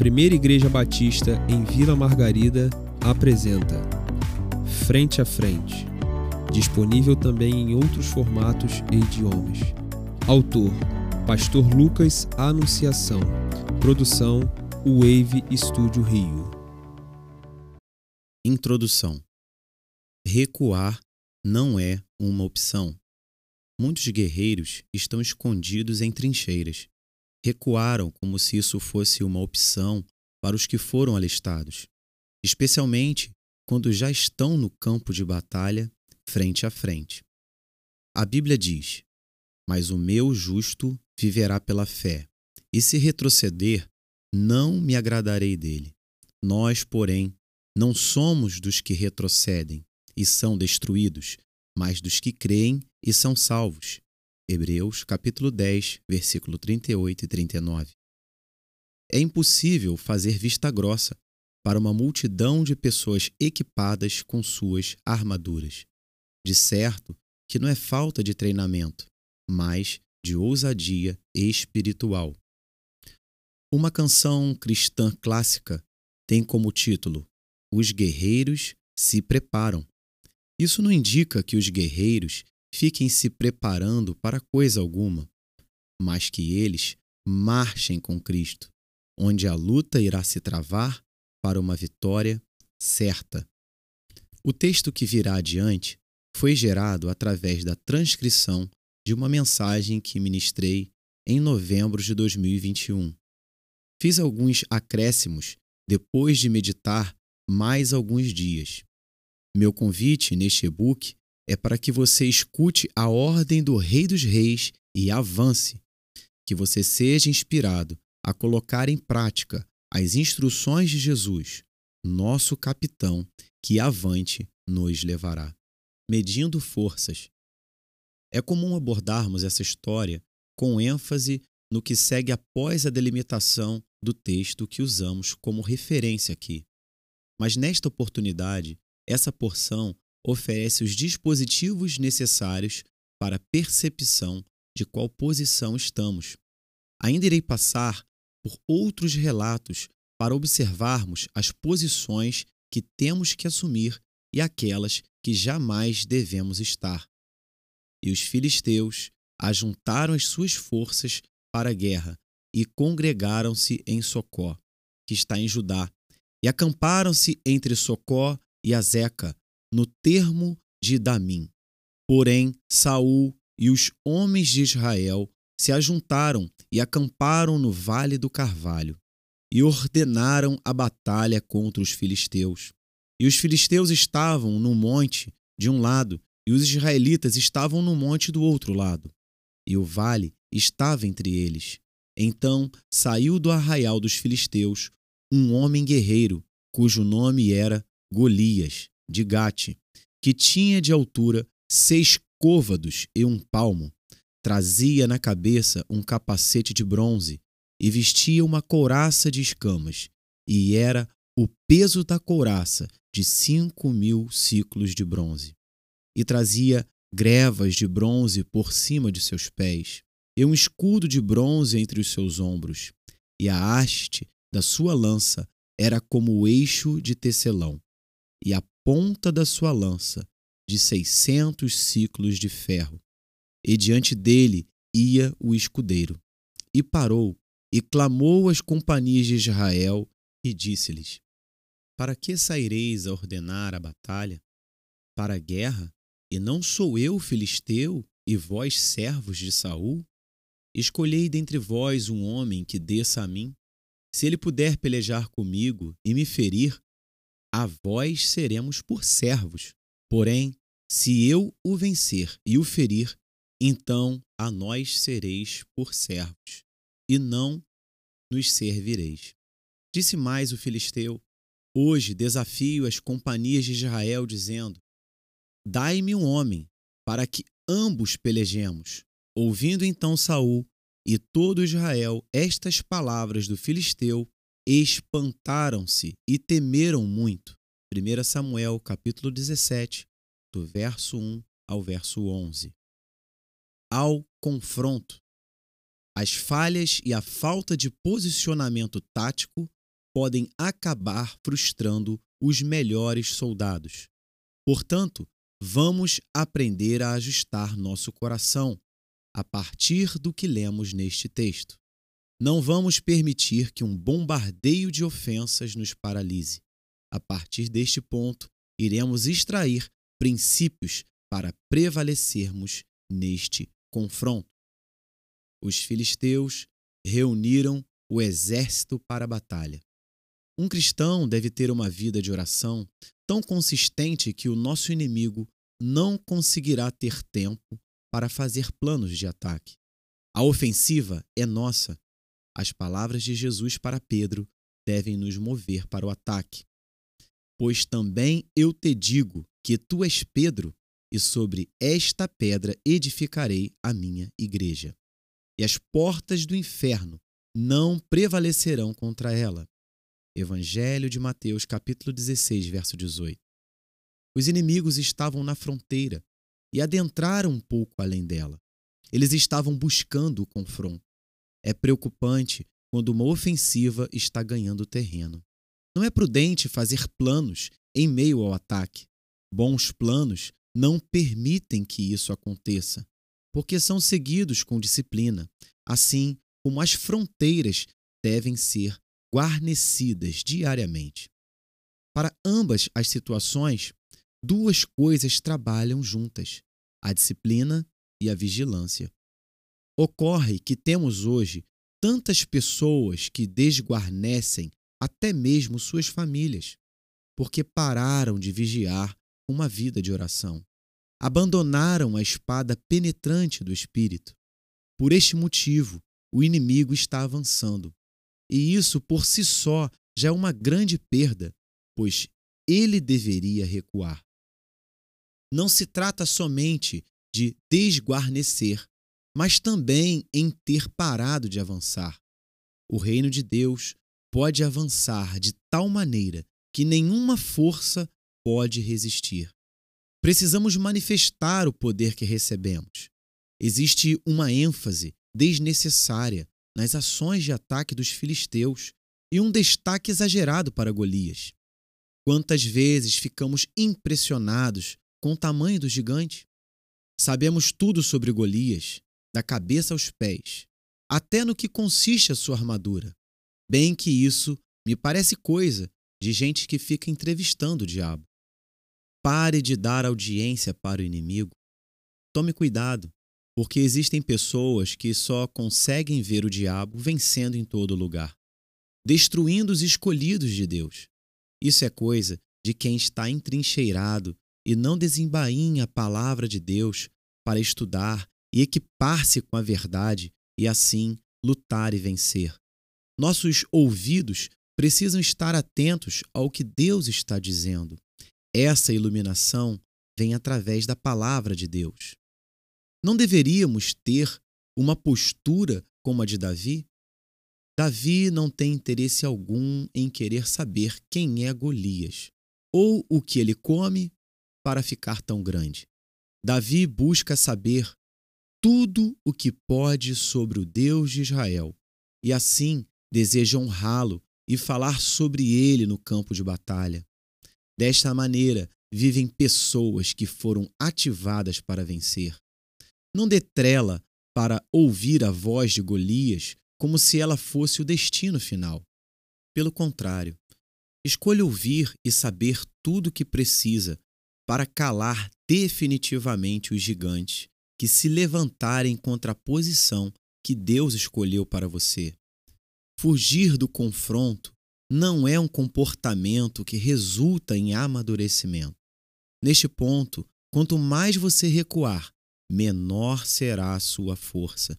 Primeira Igreja Batista em Vila Margarida apresenta Frente a Frente, disponível também em outros formatos e idiomas. Autor: Pastor Lucas Anunciação. Produção: Wave Studio Rio. Introdução: Recuar não é uma opção. Muitos guerreiros estão escondidos em trincheiras recuaram como se isso fosse uma opção para os que foram alistados, especialmente quando já estão no campo de batalha, frente a frente. A Bíblia diz: Mas o meu justo viverá pela fé, e se retroceder, não me agradarei dele. Nós, porém, não somos dos que retrocedem e são destruídos, mas dos que creem e são salvos. Hebreus capítulo 10, versículo 38 e 39. É impossível fazer vista grossa para uma multidão de pessoas equipadas com suas armaduras. De certo que não é falta de treinamento, mas de ousadia espiritual. Uma canção cristã clássica tem como título Os Guerreiros se Preparam. Isso não indica que os guerreiros fiquem se preparando para coisa alguma, mas que eles marchem com Cristo, onde a luta irá se travar para uma vitória certa. O texto que virá adiante foi gerado através da transcrição de uma mensagem que ministrei em novembro de 2021. Fiz alguns acréscimos depois de meditar mais alguns dias. Meu convite neste e-book é para que você escute a ordem do Rei dos Reis e avance, que você seja inspirado a colocar em prática as instruções de Jesus, nosso capitão, que avante nos levará. Medindo forças. É comum abordarmos essa história com ênfase no que segue após a delimitação do texto que usamos como referência aqui. Mas nesta oportunidade, essa porção oferece os dispositivos necessários para a percepção de qual posição estamos. Ainda irei passar por outros relatos para observarmos as posições que temos que assumir e aquelas que jamais devemos estar. E os filisteus ajuntaram as suas forças para a guerra e congregaram-se em Socó, que está em Judá, e acamparam-se entre Socó e Azeca, no termo de Damim. Porém, Saul e os homens de Israel se ajuntaram e acamparam no vale do Carvalho e ordenaram a batalha contra os filisteus. E os filisteus estavam no monte de um lado e os israelitas estavam no monte do outro lado. E o vale estava entre eles. Então saiu do arraial dos filisteus um homem guerreiro, cujo nome era Golias, de Gate, que tinha de altura seis côvados e um palmo. Trazia na cabeça um capacete de bronze e vestia uma couraça de escamas, e era o peso da couraça de cinco mil ciclos de bronze. E trazia grevas de bronze por cima de seus pés, e um escudo de bronze entre os seus ombros, e a haste da sua lança era como o eixo de tecelão, e a ponta da sua lança de seiscentos ciclos de ferro. E diante dele ia o escudeiro. E parou e clamou às companhias de Israel e disse-lhes: Para que saireis a ordenar a batalha? Para a guerra? E não sou eu filisteu e vós servos de Saul? Escolhei dentre vós um homem que desça a mim. Se ele puder pelejar comigo e me ferir, a vós seremos por servos. Porém, se eu o vencer e o ferir, então a nós sereis por servos, e não nos servireis. Disse mais o filisteu: Hoje desafio as companhias de Israel, dizendo: Dai-me um homem, para que ambos pelejemos. Ouvindo então Saul e todo Israel estas palavras do filisteu, espantaram-se e temeram muito. 1 Samuel, capítulo 17, do verso 1 ao verso 11. Ao confronto, as falhas e a falta de posicionamento tático podem acabar frustrando os melhores soldados. Portanto, vamos aprender a ajustar nosso coração a partir do que lemos neste texto. Não vamos permitir que um bombardeio de ofensas nos paralise. A partir deste ponto, iremos extrair princípios para prevalecermos neste confronto. Os filisteus reuniram o exército para a batalha. Um cristão deve ter uma vida de oração tão consistente que o nosso inimigo não conseguirá ter tempo para fazer planos de ataque. A ofensiva é nossa. As palavras de Jesus para Pedro devem nos mover para o ataque. Pois também eu te digo que tu és Pedro, e sobre esta pedra edificarei a minha igreja. E as portas do inferno não prevalecerão contra ela. Evangelho de Mateus, capítulo 16, verso 18. Os inimigos estavam na fronteira e adentraram um pouco além dela. Eles estavam buscando o confronto. É preocupante quando uma ofensiva está ganhando terreno. Não é prudente fazer planos em meio ao ataque. Bons planos não permitem que isso aconteça, porque são seguidos com disciplina, assim como as fronteiras devem ser guarnecidas diariamente. Para ambas as situações, duas coisas trabalham juntas: a disciplina e a vigilância. Ocorre que temos hoje tantas pessoas que desguarnecem até mesmo suas famílias, porque pararam de vigiar uma vida de oração. Abandonaram a espada penetrante do Espírito. Por este motivo, o inimigo está avançando. E isso por si só já é uma grande perda, pois ele deveria recuar. Não se trata somente de desguarnecer, mas também em ter parado de avançar. O reino de Deus pode avançar de tal maneira que nenhuma força pode resistir. Precisamos manifestar o poder que recebemos. Existe uma ênfase desnecessária nas ações de ataque dos filisteus e um destaque exagerado para Golias. Quantas vezes ficamos impressionados com o tamanho do gigante? Sabemos tudo sobre Golias, da cabeça aos pés, até no que consiste a sua armadura. Bem que isso me parece coisa de gente que fica entrevistando o diabo. Pare de dar audiência para o inimigo. Tome cuidado, porque existem pessoas que só conseguem ver o diabo vencendo em todo lugar, destruindo os escolhidos de Deus. Isso é coisa de quem está entrincheirado e não desembainha a palavra de Deus para estudar e equipar-se com a verdade e assim lutar e vencer. Nossos ouvidos precisam estar atentos ao que Deus está dizendo. Essa iluminação vem através da palavra de Deus. Não deveríamos ter uma postura como a de Davi? Davi não tem interesse algum em querer saber quem é Golias ou o que ele come para ficar tão grande. Davi busca saber tudo o que pode sobre o Deus de Israel e assim deseja honrá-lo e falar sobre ele no campo de batalha. Desta maneira, vivem pessoas que foram ativadas para vencer. Não dê trela para ouvir a voz de Golias como se ela fosse o destino final. Pelo contrário, escolha ouvir e saber tudo o que precisa para calar definitivamente os gigantes que se levantarem contra a posição que Deus escolheu para você. Fugir do confronto não é um comportamento que resulta em amadurecimento. Neste ponto, quanto mais você recuar, menor será a sua força.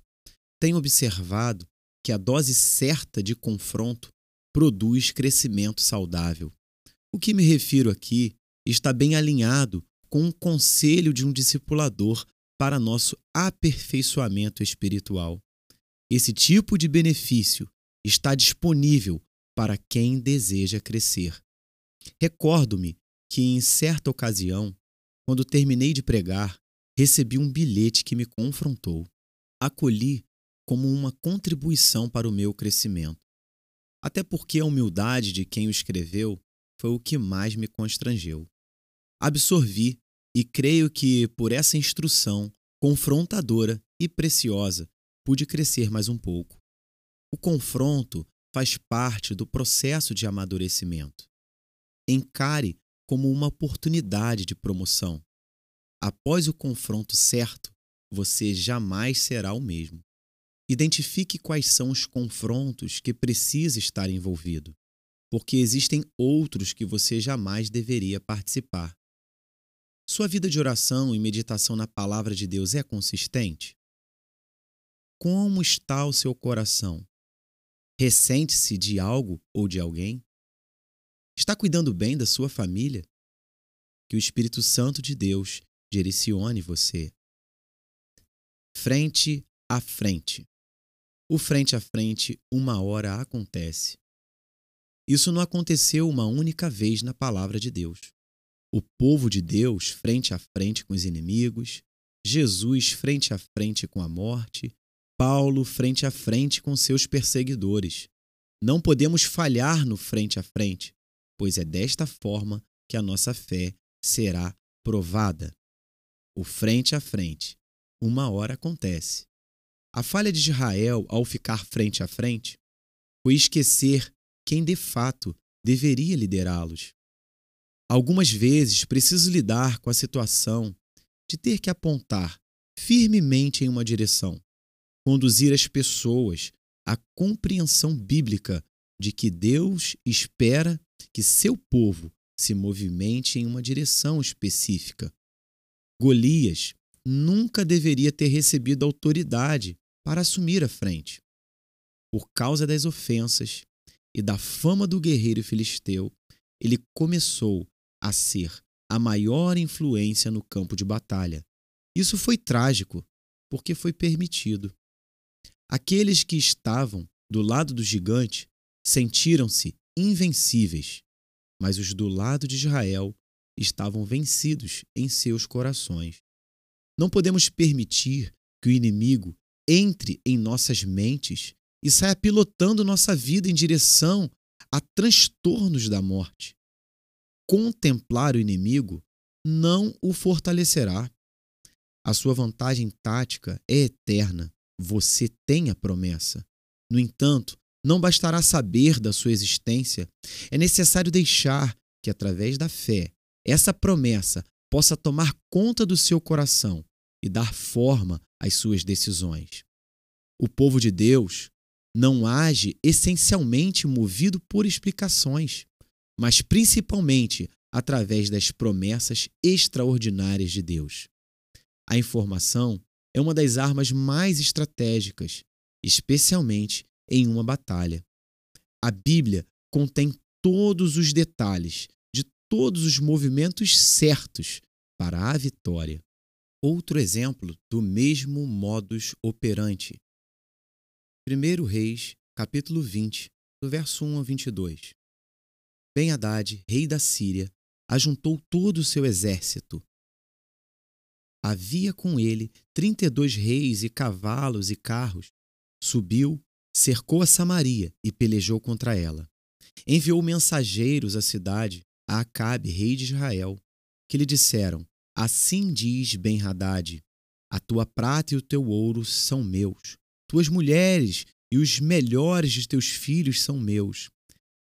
Tenho observado que a dose certa de confronto produz crescimento saudável. O que me refiro aqui está bem alinhado com o conselho de um discipulador para nosso aperfeiçoamento espiritual. Esse tipo de benefício está disponível para quem deseja crescer. Recordo-me que, em certa ocasião, quando terminei de pregar, recebi um bilhete que me confrontou. Acolhi como uma contribuição para o meu crescimento. até porque a humildade de quem o escreveu foi o que mais me constrangeu. Absorvi e creio que, por essa instrução confrontadora e preciosa, pude crescer mais um pouco. O confronto faz parte do processo de amadurecimento. Encare como uma oportunidade de promoção. Após o confronto certo, você jamais será o mesmo. Identifique quais são os confrontos que precisa estar envolvido, porque existem outros que você jamais deveria participar. Sua vida de oração e meditação na palavra de Deus é consistente? Como está o seu coração? Ressente-se de algo ou de alguém? Está cuidando bem da sua família? Que o Espírito Santo de Deus direcione você. Frente a frente. O frente a frente, uma hora acontece. Isso não aconteceu uma única vez na palavra de Deus. O povo de Deus frente a frente com os inimigos, Jesus frente a frente com a morte, Paulo frente a frente com seus perseguidores. Não podemos falhar no frente a frente, pois é desta forma que a nossa fé será provada. O frente a frente, uma hora acontece. A falha de Israel ao ficar frente a frente foi esquecer quem de fato deveria liderá-los. Algumas vezes preciso lidar com a situação de ter que apontar firmemente em uma direção, conduzir as pessoas à compreensão bíblica de que Deus espera que seu povo se movimente em uma direção específica. Golias nunca deveria ter recebido autoridade para assumir a frente. Por causa das ofensas e da fama do guerreiro filisteu, ele começou a ser a maior influência no campo de batalha. Isso foi trágico, porque foi permitido. Aqueles que estavam do lado do gigante sentiram-se invencíveis, mas os do lado de Israel estavam vencidos em seus corações. Não podemos permitir que o inimigo entre em nossas mentes e saia pilotando nossa vida em direção a transtornos da morte. Contemplar o inimigo não o fortalecerá. A sua vantagem tática é eterna você tem a promessa. No entanto, não bastará saber da sua existência, é necessário deixar que, através da fé, essa promessa possa tomar conta do seu coração e dar forma às suas decisões. O povo de Deus não age essencialmente movido por explicações, mas principalmente através das promessas extraordinárias de Deus. A informação é uma das armas mais estratégicas, especialmente em uma batalha. A Bíblia contém todos os detalhes de todos os movimentos certos para a vitória. Outro exemplo do mesmo modus operandi. 1 Reis, capítulo 20, do verso 1 a 22. Ben-Hadad, rei da Síria, ajuntou todo o seu exército Havia com ele trinta e dois reis e cavalos e carros. Subiu, cercou a Samaria e pelejou contra ela. Enviou mensageiros à cidade, a Acabe, rei de Israel, que lhe disseram: Assim diz Ben-Hadad: A tua prata e o teu ouro são meus, tuas mulheres e os melhores de teus filhos são meus.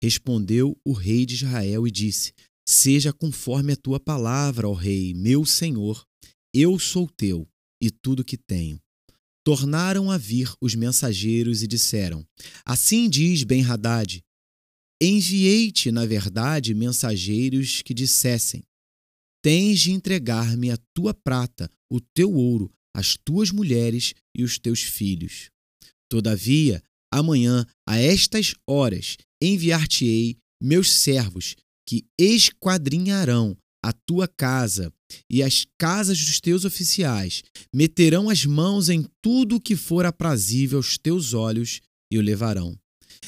Respondeu o rei de Israel e disse: Seja conforme a tua palavra, ó rei, meu senhor. Eu sou teu e tudo que tenho. Tornaram a vir os mensageiros e disseram: Assim diz Ben-Hadad: Enviei-te, na verdade, mensageiros que dissessem: Tens de entregar-me a tua prata, o teu ouro, as tuas mulheres e os teus filhos. Todavia, amanhã, a estas horas, enviar-te-ei meus servos, que esquadrinharão a tua casa e as casas dos teus oficiais meterão as mãos em tudo o que for aprazível aos teus olhos e o levarão.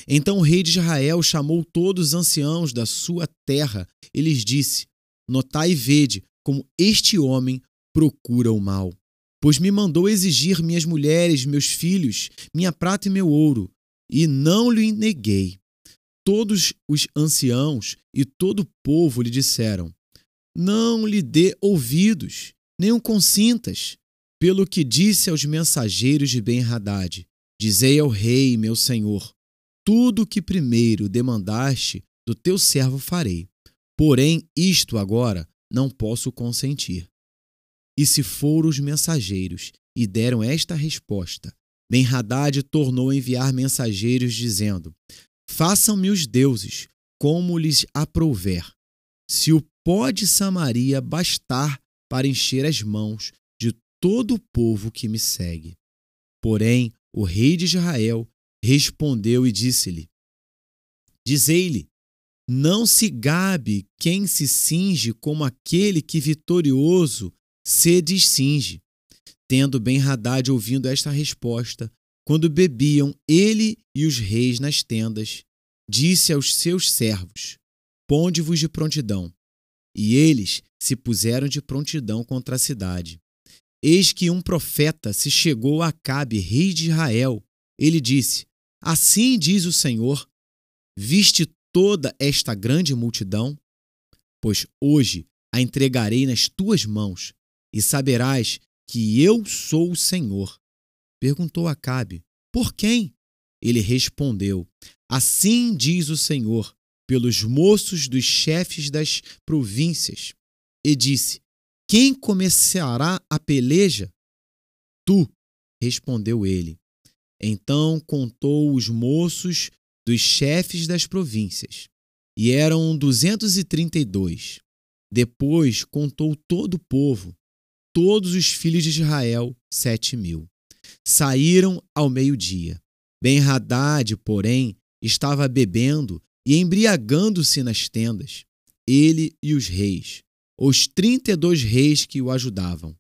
Então o rei de Israel chamou todos os anciãos da sua terra e lhes disse: Notai e vede como este homem procura o mal. Pois me mandou exigir minhas mulheres, meus filhos, minha prata e meu ouro, e não lhe neguei. Todos os anciãos e todo o povo lhe disseram: Não lhe dê ouvidos, nem o consintas, pelo que disse aos mensageiros de Ben-Hadad: Dizei ao rei, meu senhor, tudo o que primeiro demandaste do teu servo farei. Porém, isto agora não posso consentir. E se foram os mensageiros e deram esta resposta, Ben-Hadad tornou a enviar mensageiros, dizendo: Façam-me os deuses como lhes aprouver. Se o pó de Samaria bastar para encher as mãos de todo o povo que me segue. Porém, o rei de Israel respondeu e disse-lhe: Dizei-lhe, não se gabe quem se cinge como aquele que vitorioso se descinge. Tendo Ben-Hadad ouvindo esta resposta, quando bebiam ele e os reis nas tendas, disse aos seus servos: Ponde-vos de prontidão. E eles se puseram de prontidão contra a cidade. Eis que um profeta se chegou a Acabe, rei de Israel. Ele disse: Assim diz o Senhor: Viste toda esta grande multidão? Pois hoje a entregarei nas tuas mãos, e saberás que eu sou o Senhor. Perguntou Acabe: Por quem? Ele respondeu: Assim diz o Senhor, pelos moços dos chefes das províncias. E disse: Quem começará a peleja? Tu, respondeu ele. Então contou os moços dos chefes das províncias, e eram duzentos e trinta e dois. Depois contou todo o povo, todos os filhos de Israel, sete mil saíram ao meio-dia. Ben-Hadad, porém, estava bebendo e embriagando-se nas tendas, ele e os reis, os trinta e dois reis que o ajudavam.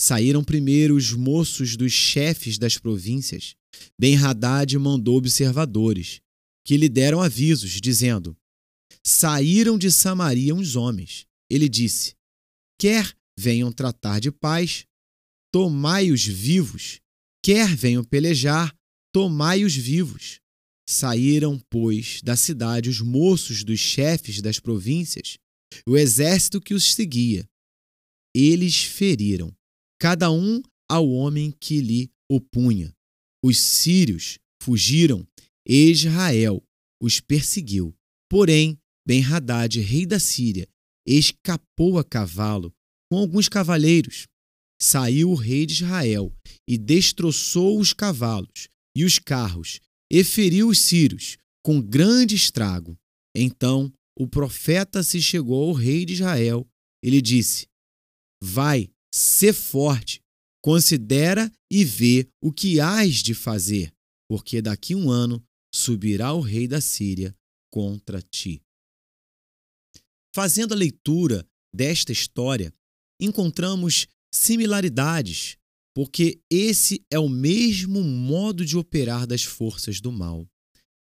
Saíram primeiro os moços dos chefes das províncias. Ben-Hadad mandou observadores, que lhe deram avisos, dizendo: Saíram de Samaria uns homens. Ele disse: Quer venham tratar de paz, tomai-os vivos Quer venham pelejar, tomai-os vivos. Saíram, pois, da cidade os moços dos chefes das províncias, o exército que os seguia. Eles feriram, cada um ao homem que lhe opunha. Os sírios fugiram, Israel os perseguiu. Porém, Ben-Hadad, rei da Síria, escapou a cavalo com alguns cavaleiros saiu o rei de Israel e destroçou os cavalos e os carros e feriu os sírios com grande estrago. Então o profeta se chegou ao rei de Israel e lhe disse: Vai, sê forte, considera e vê o que hás de fazer, porque daqui um ano subirá o rei da Síria contra ti. Fazendo a leitura desta história, encontramos similaridades, porque esse é o mesmo modo de operar das forças do mal.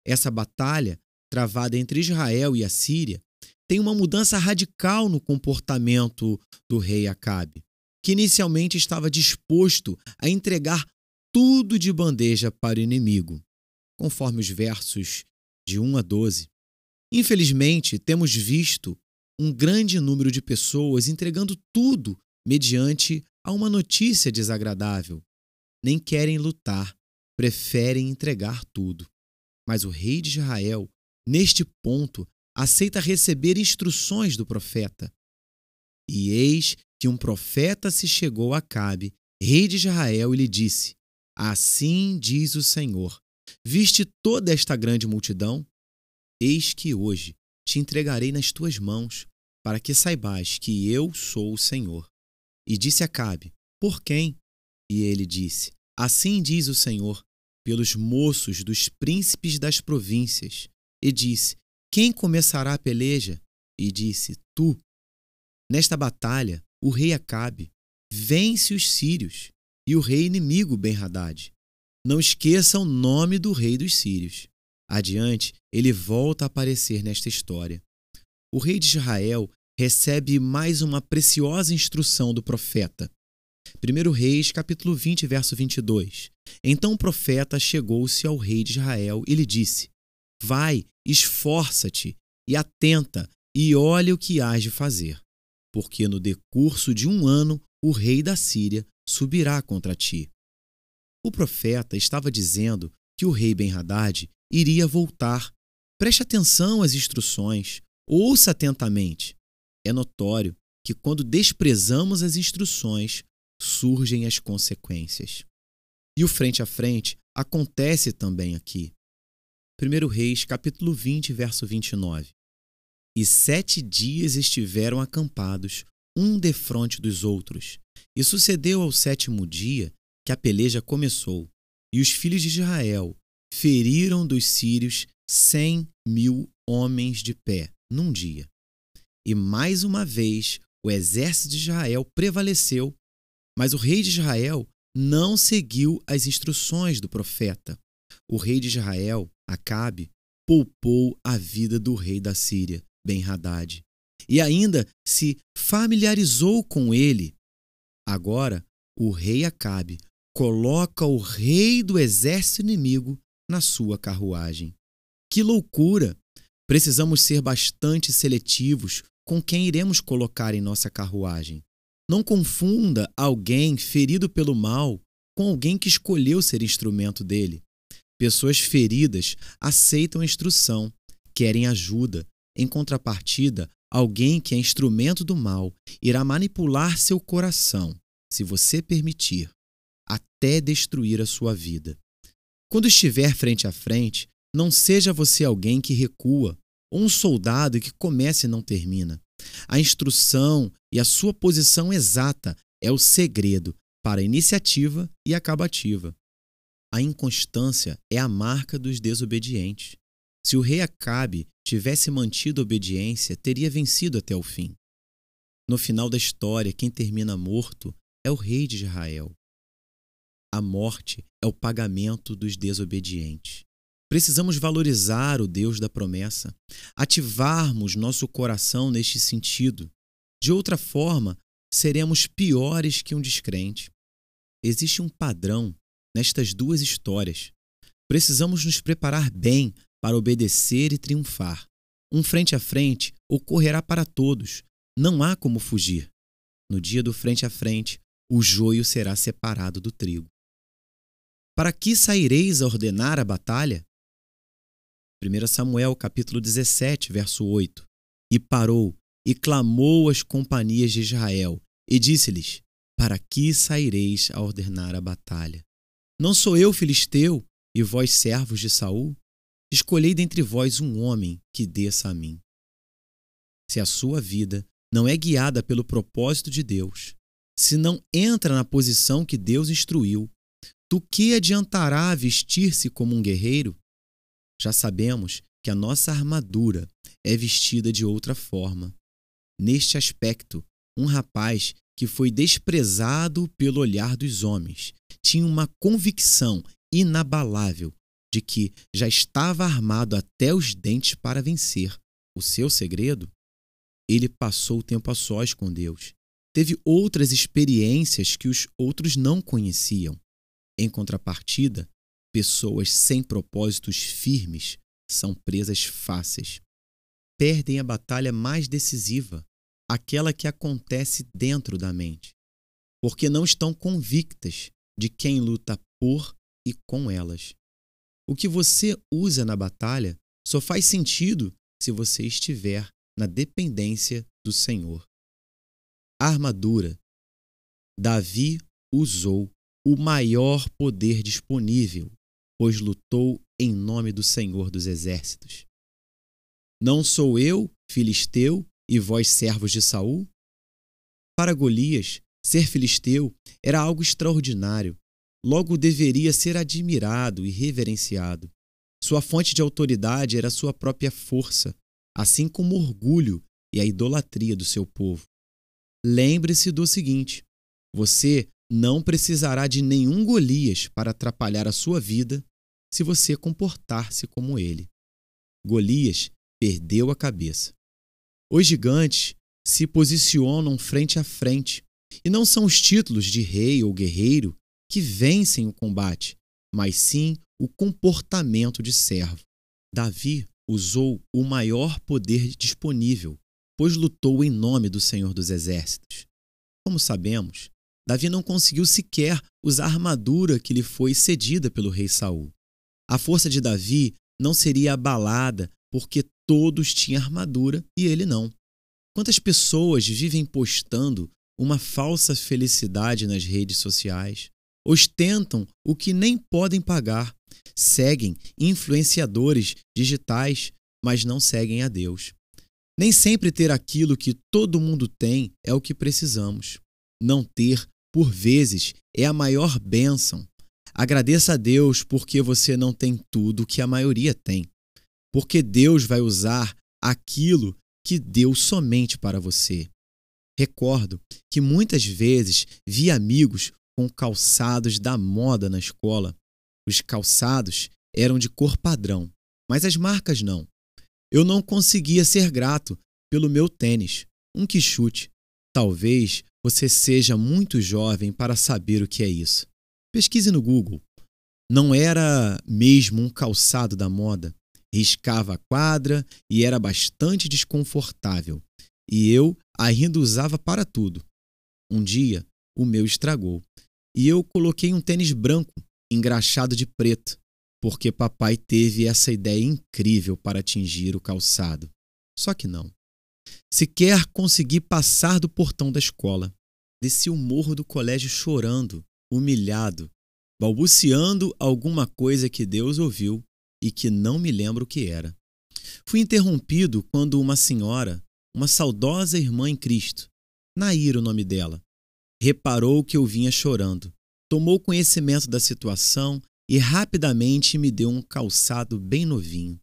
Essa batalha, travada entre Israel e a Síria, tem uma mudança radical no comportamento do rei Acabe, que inicialmente estava disposto a entregar tudo de bandeja para o inimigo, conforme os versos de 1 a 12. Infelizmente, temos visto um grande número de pessoas entregando tudo mediante a uma notícia desagradável. Nem querem lutar, preferem entregar tudo. Mas o rei de Israel, neste ponto, aceita receber instruções do profeta. E eis que um profeta se chegou a Cabe, rei de Israel, e lhe disse: Assim diz o Senhor: Viste toda esta grande multidão? Eis que hoje te entregarei nas tuas mãos, para que saibas que eu sou o Senhor. E disse a Cabe: Por quem? E ele disse: Assim diz o Senhor, pelos moços dos príncipes das províncias. E disse: Quem começará a peleja? E disse: Tu. Nesta batalha, o rei Acabe vence os sírios e o rei inimigo Ben-Hadad. Não esqueça o nome do rei dos sírios. Adiante, ele volta a aparecer nesta história. O rei de Israel recebe mais uma preciosa instrução do profeta. 1 Reis, capítulo 20, verso 22. Então o profeta chegou-se ao rei de Israel e lhe disse: Vai, esforça-te e atenta e olha o que hás de fazer, porque no decurso de um ano o rei da Síria subirá contra ti. O profeta estava dizendo que o rei Ben-Hadad iria voltar. Preste atenção às instruções, ouça atentamente. É notório que quando desprezamos as instruções, surgem as consequências. E o frente a frente acontece também aqui. 1 Reis, capítulo 20, verso 29. E sete dias estiveram acampados, um defronte dos outros. E sucedeu ao sétimo dia que a peleja começou, e os filhos de Israel feriram dos sírios cem mil homens de pé num dia. E mais uma vez o exército de Israel prevaleceu, mas o rei de Israel não seguiu as instruções do profeta. O rei de Israel, Acabe, poupou a vida do rei da Síria, Ben-Hadad, e ainda se familiarizou com ele. Agora, o rei Acabe coloca o rei do exército inimigo na sua carruagem. Que loucura! Precisamos ser bastante seletivos com quem iremos colocar em nossa carruagem. Não confunda alguém ferido pelo mal com alguém que escolheu ser instrumento dele. Pessoas feridas aceitam a instrução, querem ajuda. Em contrapartida, alguém que é instrumento do mal irá manipular seu coração, se você permitir, até destruir a sua vida. Quando estiver frente a frente, não seja você alguém que recua, ou um soldado que começa e não termina. A instrução e a sua posição exata é o segredo para a iniciativa e acabativa. A inconstância é a marca dos desobedientes. Se o rei Acabe tivesse mantido a obediência, teria vencido até o fim. No final da história, quem termina morto é o rei de Israel. A morte é o pagamento dos desobedientes. Precisamos valorizar o Deus da promessa, ativarmos nosso coração neste sentido. De outra forma, seremos piores que um descrente. Existe um padrão nestas duas histórias. Precisamos nos preparar bem para obedecer e triunfar. Um frente a frente ocorrerá para todos, não há como fugir. No dia do frente a frente, o joio será separado do trigo. Para que saireis a ordenar a batalha? 1 Samuel capítulo 17, verso 8. E parou e clamou às companhias de Israel e disse-lhes: Para que saireis a ordenar a batalha? Não sou eu filisteu e vós servos de Saul? Escolhei dentre vós um homem que desça a mim. Se a sua vida não é guiada pelo propósito de Deus, se não entra na posição que Deus instruiu, do que adiantará vestir-se como um guerreiro? Já sabemos que a nossa armadura é vestida de outra forma. Neste aspecto, um rapaz que foi desprezado pelo olhar dos homens tinha uma convicção inabalável de que já estava armado até os dentes para vencer. O seu segredo? Ele passou o tempo a sós com Deus. Teve outras experiências que os outros não conheciam. Em contrapartida, Pessoas sem propósitos firmes são presas fáceis. Perdem a batalha mais decisiva, aquela que acontece dentro da mente, porque não estão convictas de quem luta por e com elas. O que você usa na batalha só faz sentido se você estiver na dependência do Senhor. armadura. Davi usou o maior poder disponível pois lutou em nome do Senhor dos Exércitos. Não sou eu, filisteu, e vós servos de Saul? Para Golias, ser filisteu era algo extraordinário, logo deveria ser admirado e reverenciado. Sua fonte de autoridade era sua própria força, assim como o orgulho e a idolatria do seu povo. Lembre-se do seguinte: você não precisará de nenhum Golias para atrapalhar a sua vida se você comportar-se como ele. Golias perdeu a cabeça. Os gigantes se posicionam frente a frente, e não são os títulos de rei ou guerreiro que vencem o combate, mas sim o comportamento de servo. Davi usou o maior poder disponível, pois lutou em nome do Senhor dos Exércitos. Como sabemos, Davi não conseguiu sequer usar a armadura que lhe foi cedida pelo rei Saul. A força de Davi não seria abalada porque todos tinham armadura e ele não. Quantas pessoas vivem postando uma falsa felicidade nas redes sociais, ostentam o que nem podem pagar, seguem influenciadores digitais, mas não seguem a Deus. Nem sempre ter aquilo que todo mundo tem é o que precisamos. Não ter, por vezes, é a maior bênção. Agradeça a Deus porque você não tem tudo que a maioria tem. Porque Deus vai usar aquilo que deu somente para você. Recordo que muitas vezes vi amigos com calçados da moda na escola. Os calçados eram de cor padrão, mas as marcas não. Eu não conseguia ser grato pelo meu tênis, um que chute. Talvez você seja muito jovem para saber o que é isso. Pesquise no Google. Não era mesmo um calçado da moda. Riscava a quadra e era bastante desconfortável. E eu ainda usava para tudo. Um dia, o meu estragou. E eu coloquei um tênis branco, engraxado de preto, porque papai teve essa ideia incrível para atingir o calçado. Só que não. Sequer consegui passar do portão da escola. Desci o morro do colégio chorando, humilhado, balbuciando alguma coisa que Deus ouviu e que não me lembro o que era. Fui interrompido quando uma senhora, uma saudosa irmã em Cristo, Nair o nome dela, reparou que eu vinha chorando, tomou conhecimento da situação e rapidamente me deu um calçado bem novinho.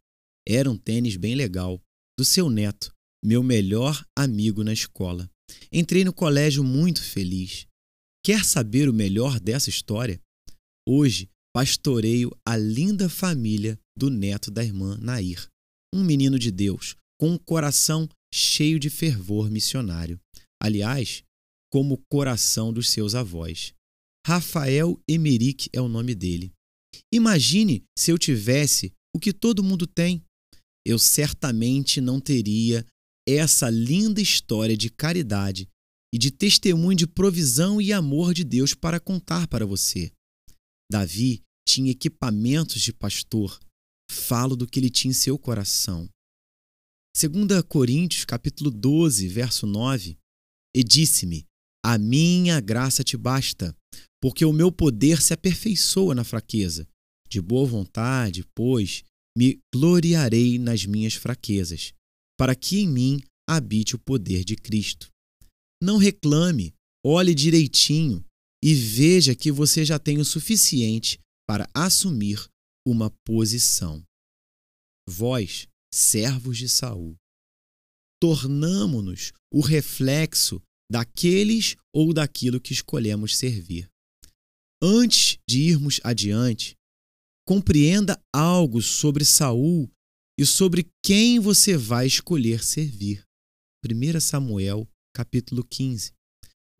Era um tênis bem legal, do seu neto, meu melhor amigo na escola. Entrei no colégio muito feliz. Quer saber o melhor dessa história? Hoje pastoreio a linda família do neto da irmã Nair, um menino de Deus, com um coração cheio de fervor missionário. Aliás, como o coração dos seus avós. Rafael Emerick é o nome dele. Imagine se eu tivesse o que todo mundo tem. Eu certamente não teria essa linda história de caridade e de testemunho de provisão e amor de Deus para contar para você. Davi tinha equipamentos de pastor. Falo do que ele tinha em seu coração. 2 Coríntios, capítulo 12, verso 9, e disse-me: A minha graça te basta, porque o meu poder se aperfeiçoa na fraqueza. De boa vontade, pois, me gloriarei nas minhas fraquezas, para que em mim habite o poder de Cristo. Não reclame, olhe direitinho e veja que você já tem o suficiente para assumir uma posição. Vós, servos de Saul, tornamo-nos o reflexo daqueles ou daquilo que escolhemos servir. Antes de irmos adiante, compreenda algo sobre Saul e sobre quem você vai escolher servir. 1 Samuel, capítulo 15.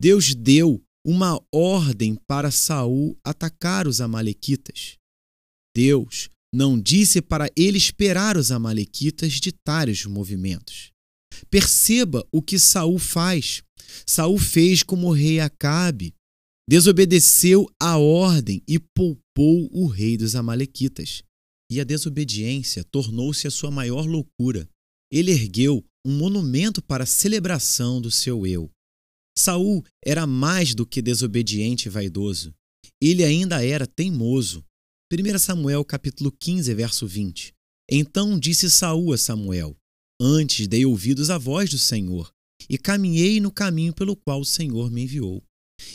Deus deu uma ordem para Saul atacar os amalequitas. Deus não disse para ele esperar os amalequitas ditar os movimentos. Perceba o que Saul faz. Saul fez como o rei Acabe, desobedeceu a ordem e poupou o rei dos amalequitas. E a desobediência tornou-se a sua maior loucura. Ele ergueu um monumento para a celebração do seu eu. Saul era mais do que desobediente e vaidoso. Ele ainda era teimoso. 1 Samuel capítulo 15, verso 20. Então disse Saul a Samuel: Antes dei ouvidos à voz do Senhor, e caminhei no caminho pelo qual o Senhor me enviou.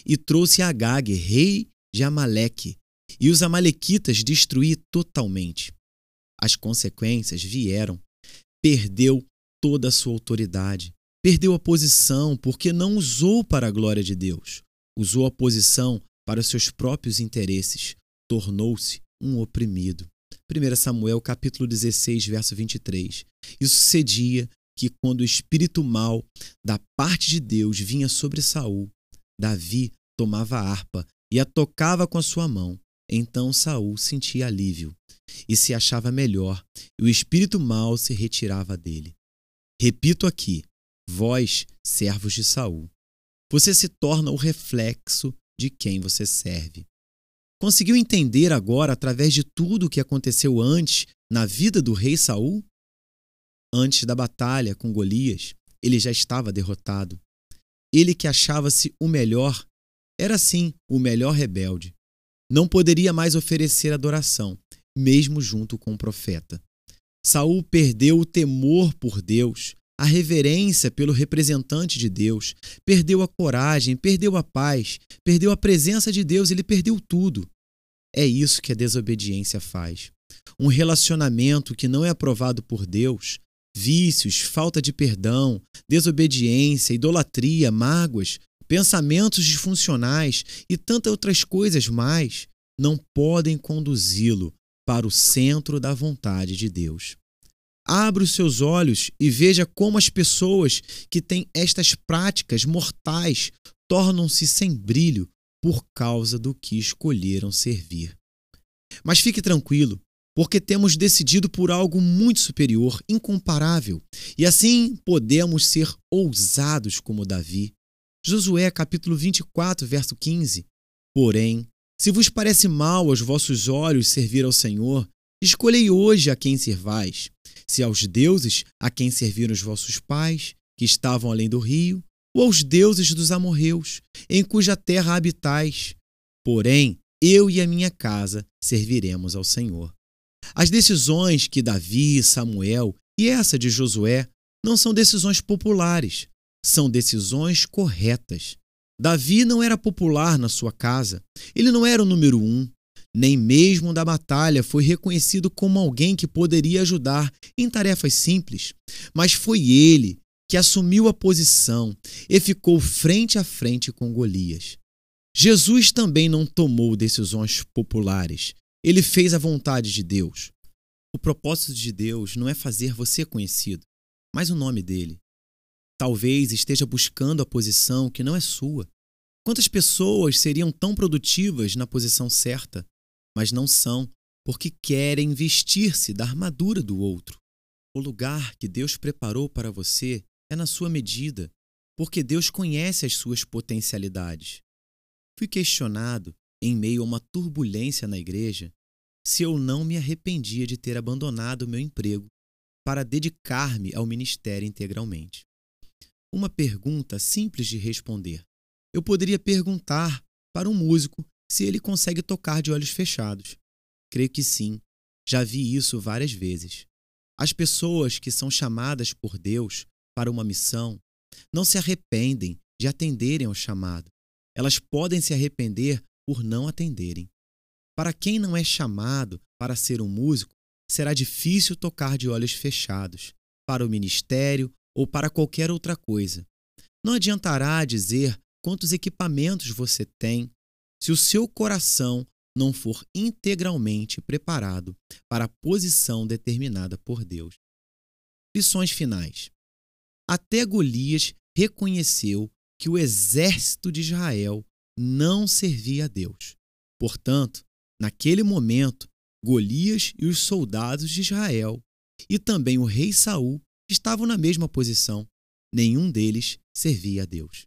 E trouxe Agag, rei de Amaleque, e os amalequitas destruí totalmente. As consequências vieram. Perdeu toda a sua autoridade. Perdeu a posição porque não usou para a glória de Deus. Usou a posição para os seus próprios interesses. Tornou-se um oprimido. 1 Samuel capítulo 16, verso 23. Isso sucedia que quando o espírito mal da parte de Deus vinha sobre Saul, Davi tomava a harpa e a tocava com a sua mão, Então Saul sentia alívio e se achava melhor, e o espírito mau se retirava dele. Repito aqui, vós, servos de Saul, você se torna o reflexo de quem você serve. Conseguiu entender agora através de tudo o que aconteceu antes na vida do rei Saul? Antes da batalha com Golias, ele já estava derrotado. Ele que achava-se o melhor, era sim o melhor rebelde. Não poderia mais oferecer adoração, mesmo junto com o profeta. Saul perdeu o temor por Deus, a reverência pelo representante de Deus, perdeu a coragem, perdeu a paz, perdeu a presença de Deus, ele perdeu tudo. É isso que a desobediência faz. Um relacionamento que não é aprovado por Deus, vícios, falta de perdão, desobediência, idolatria, mágoas, pensamentos disfuncionais e tantas outras coisas mais, não podem conduzi-lo para o centro da vontade de Deus. Abra os seus olhos e veja como as pessoas que têm estas práticas mortais tornam-se sem brilho por causa do que escolheram servir. Mas fique tranquilo, porque temos decidido por algo muito superior, incomparável, e assim podemos ser ousados como Davi. Josué capítulo 24, verso 15. Porém, se vos parece mal aos vossos olhos servir ao Senhor, escolhei hoje a quem servais se aos deuses a quem serviram os vossos pais, que estavam além do rio, ou aos deuses dos amorreus, em cuja terra habitais. Porém, eu e a minha casa serviremos ao Senhor. As decisões que Davi, Samuel e essa de Josué não são decisões populares, são decisões corretas. Davi não era popular na sua casa, ele não era o número um, nem mesmo da batalha foi reconhecido como alguém que poderia ajudar em tarefas simples, mas foi ele que assumiu a posição e ficou frente a frente com Golias. Jesus também não tomou decisões populares, ele fez a vontade de Deus. O propósito de Deus não é fazer você conhecido, mas o nome dele. Talvez esteja buscando a posição que não é sua. Quantas pessoas seriam tão produtivas na posição certa, mas não são, porque querem vestir-se da armadura do outro. O lugar que Deus preparou para você é na sua medida, porque Deus conhece as suas potencialidades. Fui questionado, em meio a uma turbulência na igreja, se eu não me arrependia de ter abandonado meu emprego para dedicar-me ao ministério integralmente. Uma pergunta simples de responder. Eu poderia perguntar para um músico se ele consegue tocar de olhos fechados. Creio que sim, já vi isso várias vezes. As pessoas que são chamadas por Deus para uma missão não se arrependem de atenderem ao chamado. Elas podem se arrepender por não atenderem. Para quem não é chamado para ser um músico, será difícil tocar de olhos fechados, para o ministério ou para qualquer outra coisa. Não adiantará dizer quantos equipamentos você tem, se o seu coração não for integralmente preparado para a posição determinada por Deus. Lições finais. Até Golias reconheceu que o exército de Israel não servia a Deus. Portanto, naquele momento, Golias e os soldados de Israel e também o rei Saul estavam na mesma posição. Nenhum deles servia a Deus.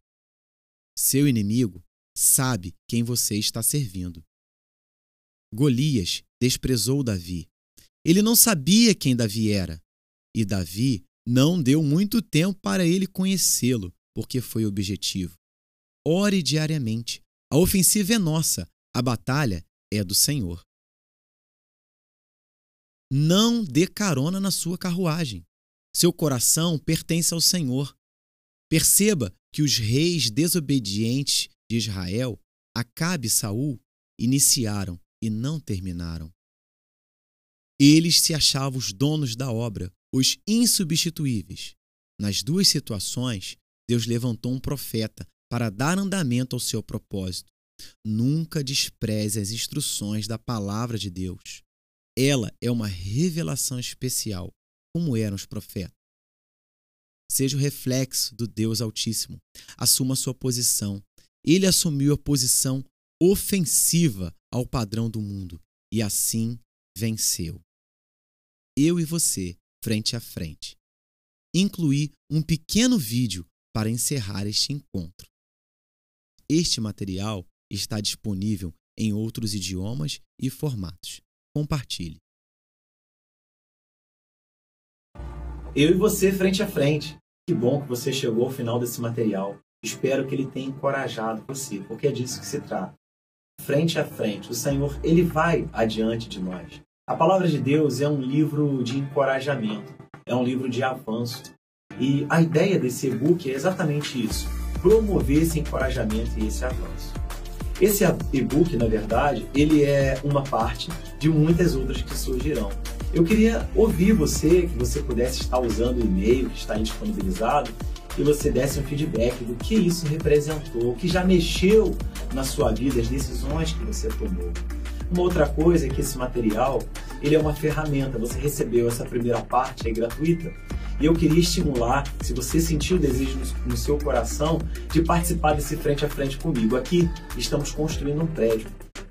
Seu inimigo sabe quem você está servindo. Golias desprezou Davi. Ele não sabia quem Davi era. E Davi não deu muito tempo para ele conhecê-lo, porque foi objetivo. Ore diariamente. A ofensiva é nossa, a batalha é do Senhor. Não dê carona na sua carruagem. Seu coração pertence ao Senhor. Perceba que os reis desobedientes de Israel, Acabe e Saul iniciaram e não terminaram. Eles se achavam os donos da obra, os insubstituíveis. Nas duas situações, Deus levantou um profeta para dar andamento ao seu propósito. Nunca despreze as instruções da palavra de Deus. Ela é uma revelação especial, como eram os profetas. Seja o reflexo do Deus Altíssimo. Assuma sua posição ele assumiu a posição ofensiva ao padrão do mundo e assim venceu. Eu e você, frente a frente. Incluí um pequeno vídeo para encerrar este encontro. Este material está disponível em outros idiomas e formatos. Compartilhe. Eu e você frente a frente. Que bom que você chegou ao final desse material. Espero que ele tenha encorajado você, porque é disso que se trata. Frente a frente, o Senhor, ele vai adiante de nós. A palavra de Deus é um livro de encorajamento, é um livro de avanço. E a ideia desse e-book é exatamente isso: promover esse encorajamento e esse avanço. Esse e-book, na verdade, ele é uma parte de muitas outras que surgirão. Eu queria ouvir você, que você pudesse estar usando o e-mail que está aí disponibilizado e você desse um feedback do que isso representou, o que já mexeu na sua vida, as decisões que você tomou. Uma outra coisa é que esse material ele é uma ferramenta. Você recebeu essa primeira parte aí gratuita e eu queria estimular, se você sentiu o desejo no seu coração, de participar desse frente a frente comigo. Aqui estamos construindo um prédio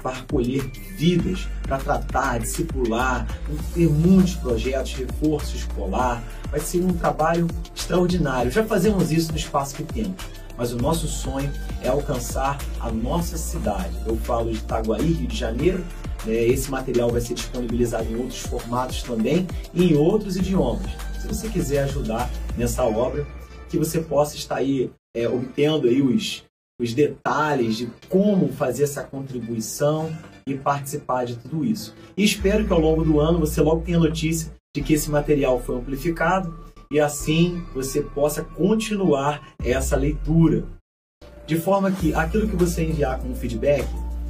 para acolher vidas, para tratar, discipular, ter muitos projetos, reforço escolar. Vai ser um trabalho extraordinário. Já fazemos isso no espaço que temos, mas o nosso sonho é alcançar a nossa cidade. Eu falo de Itaguaí, Rio de Janeiro. Né? Esse material vai ser disponibilizado em outros formatos também e em outros idiomas. Se você quiser ajudar nessa obra, que você possa estar aí é, obtendo aí os, os detalhes de como fazer essa contribuição e participar de tudo isso. E espero que ao longo do ano você logo tenha notícia de que esse material foi amplificado e assim você possa continuar essa leitura. De forma que aquilo que você enviar como feedback,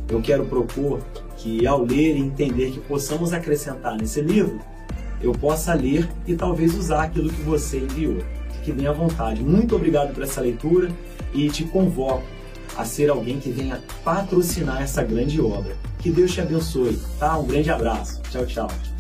eu quero propor que ao ler e entender que possamos acrescentar nesse livro, eu possa ler e talvez usar aquilo que você enviou. Que venha à vontade. Muito obrigado por essa leitura e te convoco a ser alguém que venha patrocinar essa grande obra. Que Deus te abençoe, tá? Um grande abraço. Tchau, tchau.